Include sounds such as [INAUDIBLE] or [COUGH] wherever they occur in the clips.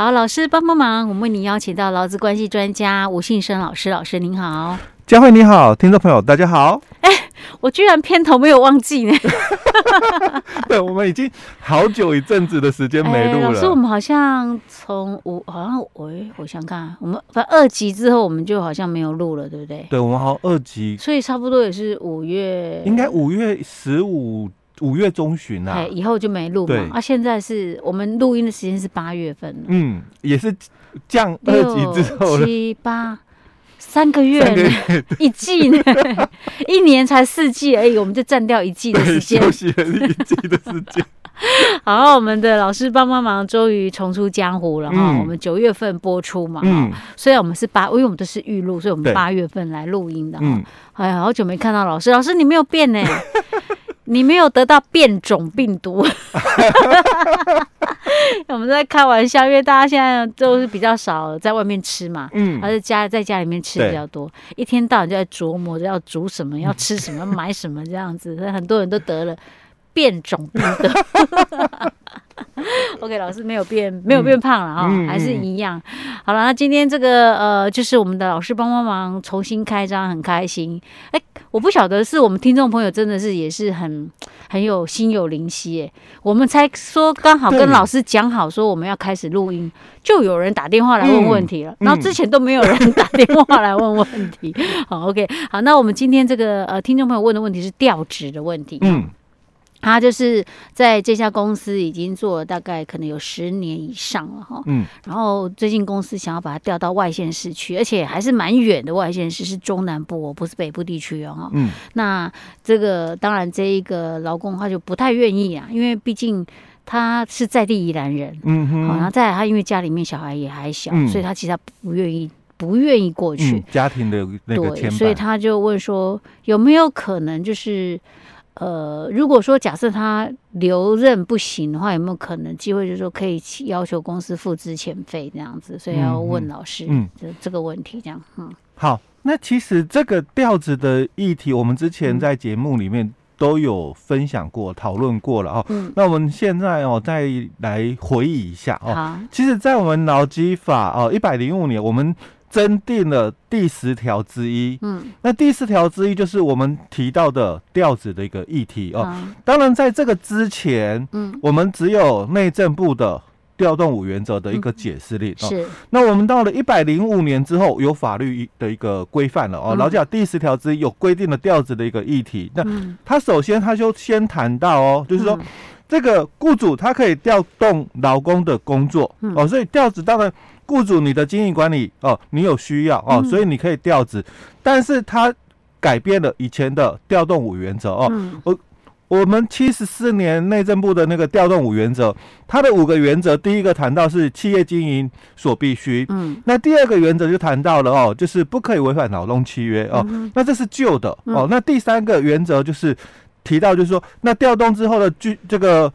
好，老师帮帮忙，我们为您邀请到劳资关系专家吴信生老师，老师您好，佳慧你好，听众朋友大家好。哎，我居然片头没有忘记呢。[LAUGHS] 对，我们已经好久一阵子的时间没录了。老师，我们好像从五，好像喂，我想看，我们反正二集之后我们就好像没有录了，对不对？对，我们好像二集，所以差不多也是五月，应该五月十五。五月中旬啊，以后就没录嘛。啊，现在是我们录音的时间是八月份了。嗯，也是降二级之后七八三个月，月 [LAUGHS] 一季呢，[LAUGHS] 一年才四季而已，我们就占掉一季的时间，休息了一季的时间。[LAUGHS] 好，我们的老师帮帮忙，终于重出江湖了哈。嗯、我们九月份播出嘛，嗯，虽然我们是八，因为我们都是预录，所以我们八月份来录音的哈。嗯、哎呀，好久没看到老师，老师你没有变呢。你没有得到变种病毒，[LAUGHS] 我们在开玩笑，因为大家现在都是比较少在外面吃嘛，嗯，还是家在家里面吃比较多，一天到晚就在琢磨着要煮什么，要吃什么，买什么这样子，很多人都得了变种病毒。[LAUGHS] [LAUGHS] OK，老师没有变，没有变胖了啊，嗯、还是一样。好了，那今天这个呃，就是我们的老师帮帮忙重新开张，很开心。哎、欸，我不晓得是我们听众朋友真的是也是很很有心有灵犀哎，我们才说刚好跟老师讲好说我们要开始录音，就有人打电话来问问题了，嗯、然后之前都没有人 [LAUGHS] 打电话来问问题。好，OK，好，那我们今天这个呃，听众朋友问的问题是调职的问题。嗯。他就是在这家公司已经做了大概可能有十年以上了哈，嗯，然后最近公司想要把他调到外县市去，而且还是蛮远的外县市，是中南部哦，不是北部地区哦，嗯，那这个当然这一个劳工他就不太愿意啊，因为毕竟他是在地宜兰人，嗯哼，然后再来他因为家里面小孩也还小，嗯、所以他其实他不愿意不愿意过去，嗯、家庭的那个牵绊，所以他就问说有没有可能就是。呃，如果说假设他留任不行的话，有没有可能机会，就是说可以要求公司付资遣费这样子？所以要问老师，嗯，这这个问题这样，嗯，好，那其实这个调子的议题，我们之前在节目里面都有分享过、讨论过了哦。嗯，那我们现在哦，再来回忆一下哦。好，其实，在我们劳基法哦，一百零五年我们。增订了第十条之一，嗯，那第十条之一就是我们提到的调子的一个议题哦。嗯、当然，在这个之前，嗯，我们只有内政部的调动五原则的一个解释令，嗯、是。那我们到了一百零五年之后，有法律的一个规范了哦。劳基法第十条之一有规定了调子的一个议题。那他首先他就先谈到哦，就是说这个雇主他可以调动劳工的工作哦，所以调职当然。雇主，你的经营管理哦，你有需要哦，所以你可以调职，嗯、但是他改变了以前的调动五原则哦。嗯、我我们七十四年内政部的那个调动五原则，它的五个原则，第一个谈到是企业经营所必须，嗯，那第二个原则就谈到了哦，就是不可以违反劳动契约哦，嗯、那这是旧的哦。那第三个原则就是提到，就是说那调动之后的具这个。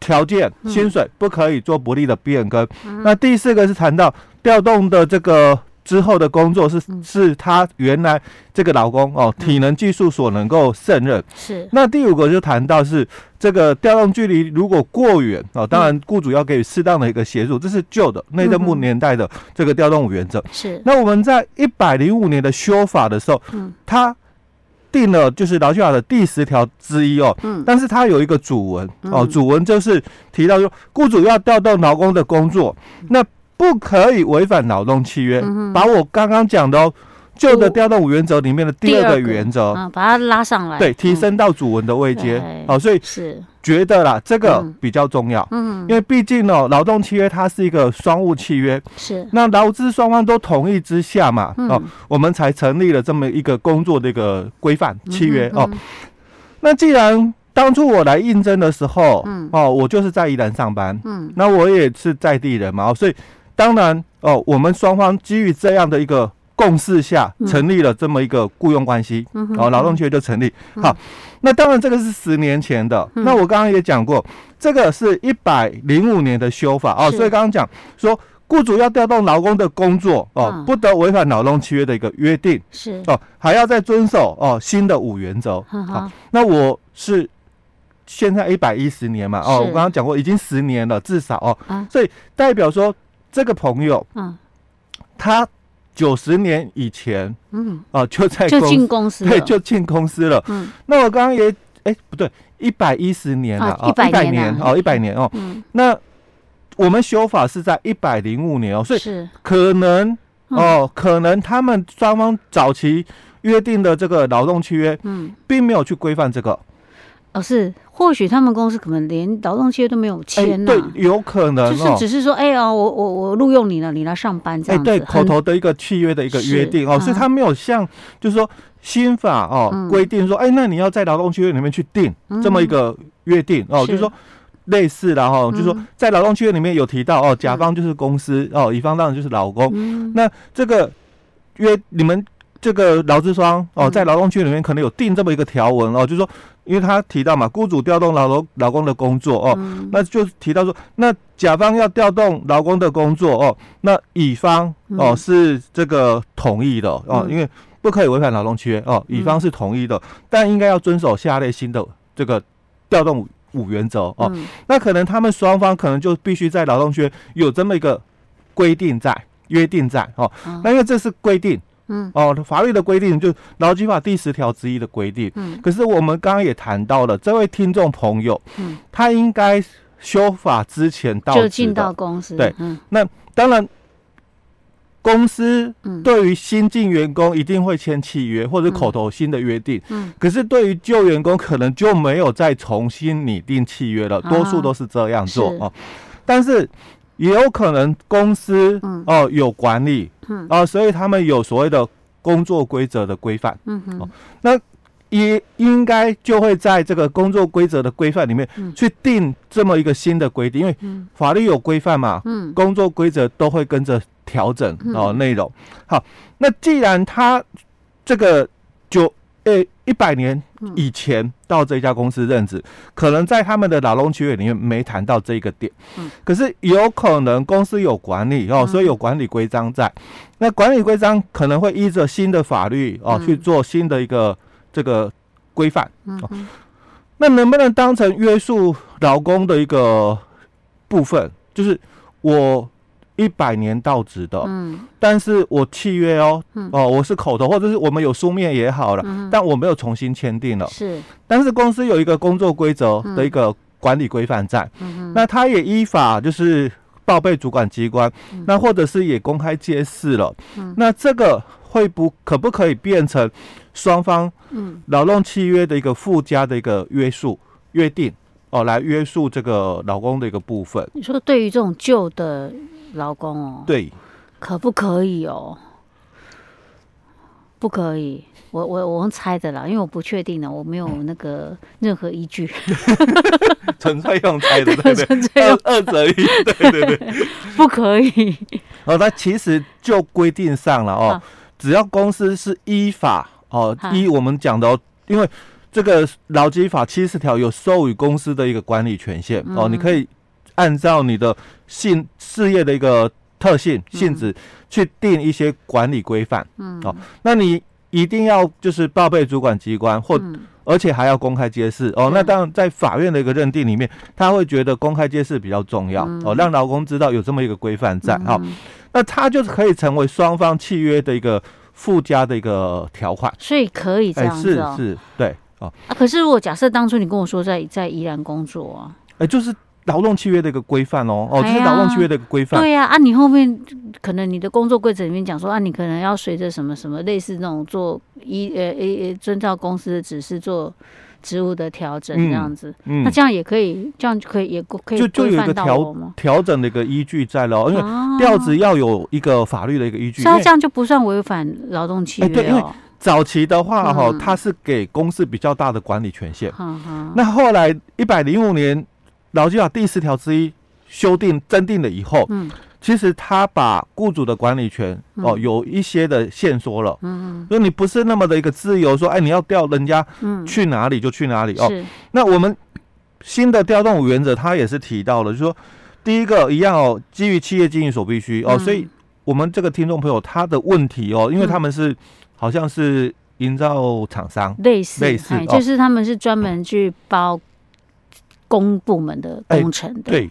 条件薪水不可以做不利的变更。嗯、那第四个是谈到调动的这个之后的工作是、嗯、是他原来这个老公哦体能技术所能够胜任。是。那第五个就谈到是这个调动距离如果过远哦，当然雇主要给予适当的一个协助，这是旧的内政部年代的这个调动五原则。是。那我们在一百零五年的修法的时候，嗯，他。定了就是劳基法的第十条之一哦，嗯，但是它有一个主文哦，主文就是提到说，雇主要调动劳工的工作，那不可以违反劳动契约，把我刚刚讲的哦。旧的调动五原则里面的第二个原则，嗯，把它拉上来，对，提升到主文的位阶，好，所以是。觉得啦，这个比较重要，嗯，因为毕竟呢，劳动契约它是一个双务契约，是，那劳资双方都同意之下嘛，哦，我们才成立了这么一个工作的一个规范契约哦。那既然当初我来应征的时候，嗯，哦，我就是在宜兰上班，嗯，那我也是在地人嘛，所以当然哦，我们双方基于这样的一个。共识下成立了这么一个雇佣关系，然后劳动契约就成立。好，那当然这个是十年前的。那我刚刚也讲过，这个是一百零五年的修法哦，所以刚刚讲说，雇主要调动劳工的工作哦，不得违反劳动契约的一个约定是。哦，还要再遵守哦新的五原则。好，那我是现在一百一十年嘛哦，我刚刚讲过已经十年了，至少哦，所以代表说。这个朋友，嗯，他九十年以前，嗯，哦，就在就进公司，对，就进公司了。嗯，那我刚刚也，哎，不对，一百一十年了，哦，一百年，哦，一百年哦。嗯，那我们修法是在一百零五年哦，所以是可能哦，可能他们双方早期约定的这个劳动契约，嗯，并没有去规范这个。哦，是，或许他们公司可能连劳动契约都没有签呢、啊欸。对，有可能、哦，就是只是说，哎呀，我我我录用你了，你来上班这样子。哎，对，口头的一个契约的一个约定哦，所以他没有像，就是说新法哦规、嗯、定说，哎，那你要在劳动契约里面去定这么一个约定、嗯、哦，就是说类似的哈、哦，就是说在劳动契约里面有提到哦，甲方就是公司、嗯、哦，乙方当然就是老公。嗯、那这个约你们这个劳资双哦，在劳动契约里面可能有定这么一个条文哦，就是说。因为他提到嘛，雇主调动劳动劳工的工作哦，嗯、那就提到说，那甲方要调动劳工的工作哦，那乙方哦、嗯、是这个同意的哦，因为不可以违反劳动契约哦，乙方是同意的，嗯、但应该要遵守下列新的这个调动五原则哦。嗯、那可能他们双方可能就必须在劳动区有这么一个规定在约定在哦，嗯、那因为这是规定。嗯哦，法律的规定就劳基法第十条之一的规定。嗯，可是我们刚刚也谈到了，这位听众朋友，嗯，他应该修法之前到就进到公司。对，嗯，那当然，公司对于新进员工一定会签契约或者口头新的约定。嗯，可是对于旧员工可能就没有再重新拟定契约了，多数都是这样做哦。但是。也有可能公司哦有管理，啊，所以他们有所谓的工作规则的规范，嗯哼，那也应该就会在这个工作规则的规范里面去定这么一个新的规定，因为法律有规范嘛，嗯，工作规则都会跟着调整哦内容。好，那既然他这个就。对，一百年以前到这家公司任职，可能在他们的劳动契约里面没谈到这个点。嗯，可是有可能公司有管理哦，所以有管理规章在。那管理规章可能会依着新的法律哦去做新的一个这个规范。嗯，那能不能当成约束劳工的一个部分？就是我。一百年到职的，嗯，但是我契约哦，嗯、哦，我是口头或者是我们有书面也好了，嗯、但我没有重新签订了，是，但是公司有一个工作规则的一个管理规范在，嗯、那他也依法就是报备主管机关，嗯、那或者是也公开揭示了，嗯、那这个会不可不可以变成双方劳动契约的一个附加的一个约束约定哦，来约束这个劳工的一个部分？你说对于这种旧的。劳工哦，对，可不可以哦？不可以，我我我用猜的啦，因为我不确定的，我没有那个 [LAUGHS] 任何依据，纯粹用猜的，对对，[LAUGHS] 纯粹用二择一，对对对，[LAUGHS] 不可以。哦，那其实就规定上了哦，只要公司是依法哦，依我们讲的哦，因为这个劳基法七十条有授予公司的一个管理权限哦，你可以。按照你的性事业的一个特性性质去定一些管理规范，嗯，哦，那你一定要就是报备主管机关，或而且还要公开揭示哦。那当然在法院的一个认定里面，他会觉得公开揭示比较重要。哦，让劳工知道有这么一个规范在。哦。那他就是可以成为双方契约的一个附加的一个条款，所以可以这样子是是，对哦。啊，可是如果假设当初你跟我说在在宜兰工作啊，哎，就是。劳动契约的一个规范哦，哦，这是劳动契约的一个规范。对呀，啊，你后面可能你的工作规则里面讲说啊，你可能要随着什么什么类似那种做一呃呃遵照公司的指示做职务的调整这样子，那这样也可以，这样就可以也可以就就有一个调调整的一个依据在了，因为调子要有一个法律的一个依据，那这样就不算违反劳动契约。对，因为早期的话哈，它是给公司比较大的管理权限，那后来一百零五年。劳基法第四条之一修订增订了以后，嗯，其实他把雇主的管理权哦有一些的限缩了，嗯嗯，所以你不是那么的一个自由，说哎你要调人家去哪里就去哪里哦。那我们新的调动五原则，他也是提到了，就是说第一个一样哦，基于企业经营所必须哦，所以我们这个听众朋友他的问题哦，因为他们是好像是营造厂商类似类似，就是他们是专门去包。公部门的工程的，对，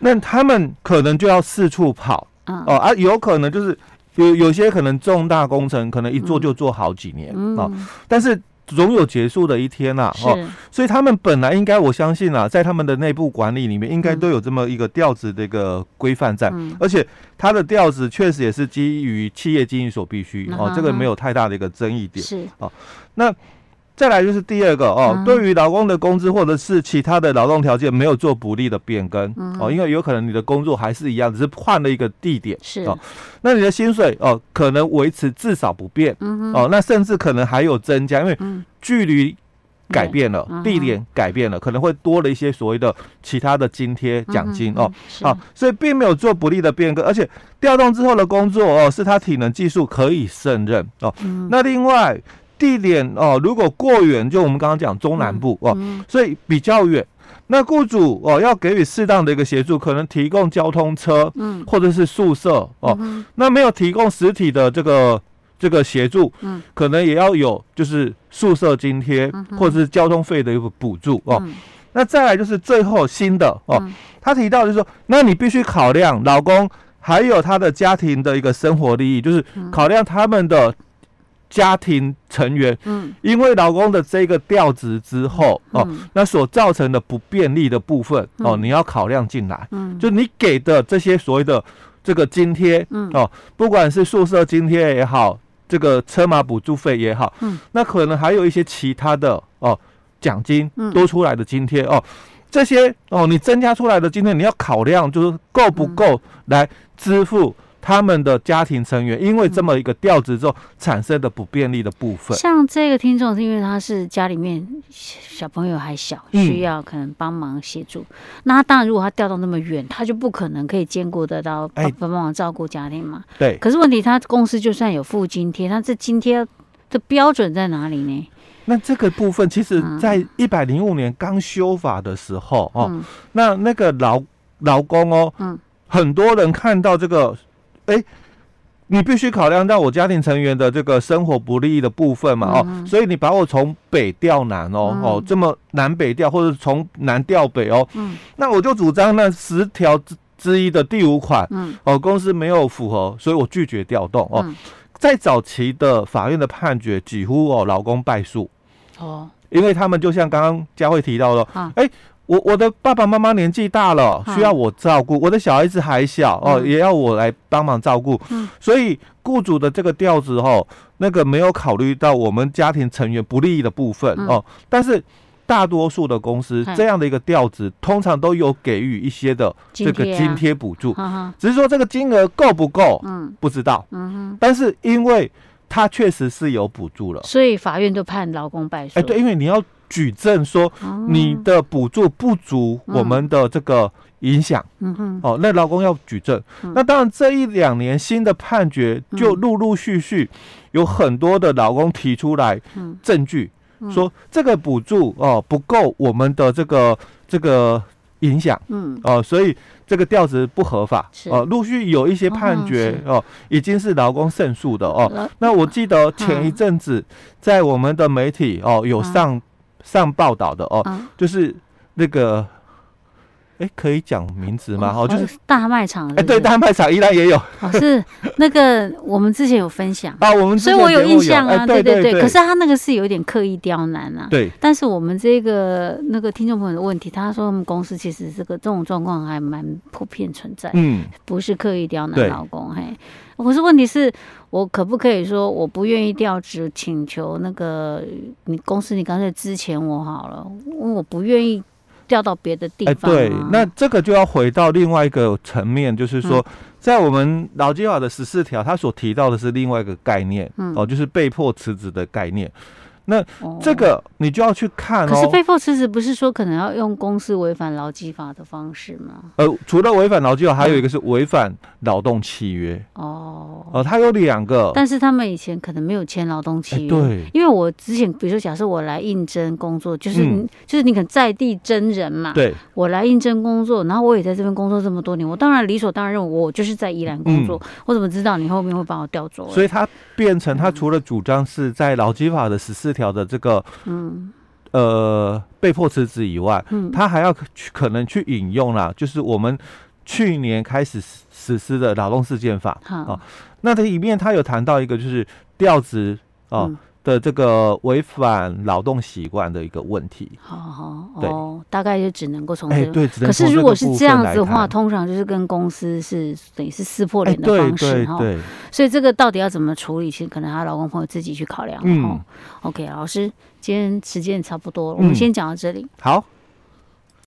那他们可能就要四处跑嗯、哦啊，有可能就是有有些可能重大工程，可能一做就做好几年啊、嗯。哦，但是。总有结束的一天呐，哦，所以他们本来应该，我相信啊，在他们的内部管理里面，应该都有这么一个调子的一个规范在，而且他的调子确实也是基于企业经营所必须哦，这个没有太大的一个争议点，是。哦，那。再来就是第二个哦，嗯、对于劳工的工资或者是其他的劳动条件没有做不利的变更、嗯、哦，因为有可能你的工作还是一样，只是换了一个地点是。哦，那你的薪水哦可能维持至少不变、嗯、哦，那甚至可能还有增加，因为距离改变了，嗯、地点改变了，可能会多了一些所谓的其他的津贴奖金、嗯、哦，好，所以并没有做不利的变更，而且调动之后的工作哦是他体能技术可以胜任哦，嗯、那另外。地点哦，如果过远，就我们刚刚讲中南部哦，所以比较远，那雇主哦要给予适当的一个协助，可能提供交通车，嗯，或者是宿舍哦，那没有提供实体的这个这个协助，嗯，可能也要有就是宿舍津贴或者是交通费的一个补助哦。那再来就是最后新的哦，他提到就是说，那你必须考量老公还有他的家庭的一个生活利益，就是考量他们的。家庭成员，嗯，因为老公的这个调职之后，哦，那所造成的不便利的部分，哦，你要考量进来，嗯，就你给的这些所谓的这个津贴，嗯，哦，不管是宿舍津贴也好，这个车马补助费也好，嗯，那可能还有一些其他的哦，奖金多出来的津贴哦，这些哦，你增加出来的津贴，你要考量就是够不够来支付。他们的家庭成员因为这么一个调职之后产生的不便利的部分，像这个听众是因为他是家里面小朋友还小，需要可能帮忙协助。嗯、那他当然如果他调到那么远，他就不可能可以兼顾得到帮帮忙照顾家庭嘛。对。可是问题他公司就算有付津贴，那这津贴的标准在哪里呢？那这个部分其实在一百零五年刚修法的时候哦，嗯、那那个劳劳工哦，嗯，很多人看到这个。哎、欸，你必须考量到我家庭成员的这个生活不利的部分嘛，哦，嗯、所以你把我从北调南哦，嗯、哦，这么南北调，或者从南调北哦，嗯，那我就主张那十条之之一的第五款，嗯，哦，公司没有符合，所以我拒绝调动哦。嗯、在早期的法院的判决，几乎哦，老公败诉，哦，因为他们就像刚刚佳慧提到的，哎、我我的爸爸妈妈年纪大了，需要我照顾。我的小孩子还小哦，也要我来帮忙照顾。所以雇主的这个调子哦，那个没有考虑到我们家庭成员不利益的部分哦。但是大多数的公司这样的一个调子，通常都有给予一些的这个津贴补助，只是说这个金额够不够，嗯，不知道。嗯，但是因为他确实是有补助了，所以法院就判劳工败诉。哎，对，因为你要。举证说你的补助不足我们的这个影响，嗯哼，哦，那劳工要举证。那当然这一两年新的判决就陆陆续续有很多的劳工提出来证据，说这个补助哦不够我们的这个这个影响，嗯，哦，所以这个调职不合法，哦，陆续有一些判决哦已经是劳工胜诉的哦。那我记得前一阵子在我们的媒体哦有上。上报道的哦，嗯、就是那个，哎，可以讲名字吗？哦，就是大卖场。哎，对，大卖场依然也有。哦，是那个我们之前有分享啊，我们所以我有印象啊，对对对。可是他那个是有点刻意刁难啊。对。但是我们这个那个听众朋友的问题，他说我们公司其实这个这种状况还蛮普遍存在，嗯，不是刻意刁难老公，嘿。可是问题是，我可不可以说我不愿意调职，请求那个你公司，你干脆支遣我好了，因为我不愿意调到别的地方。哎，对，那这个就要回到另外一个层面，就是说，在我们劳基法的十四条，他所提到的是另外一个概念，哦，就是被迫辞职的概念。那这个你就要去看哦。可是被迫辞职不是说可能要用公司违反劳基法的方式吗？呃，除了违反劳基法，还有一个是违反劳动契约。哦，哦，它有两个。但是他们以前可能没有签劳动契约。对。因为我之前，比如说，假设我来应征工作，就是就是你可能在地征人嘛。对。我来应征工作，然后我也在这边工作这么多年，我当然理所当然认为我就是在宜兰工作。我怎么知道你后面会把我调走？所以他变成，他除了主张是在劳基法的十四。条的这个，嗯，呃，被迫辞职以外，嗯，他还要去可能去引用啦，就是我们去年开始实施的劳动事件法啊，那这里面他有谈到一个就是调职啊。嗯的这个违反劳动习惯的一个问题，好好哦，大概就只能够从这，哎对，可是如果是这样子的话，通常就是跟公司是等于是撕破脸的方式哈，所以这个到底要怎么处理，其实可能她老公朋友自己去考量。嗯，OK，老师，今天时间也差不多，我们先讲到这里。好。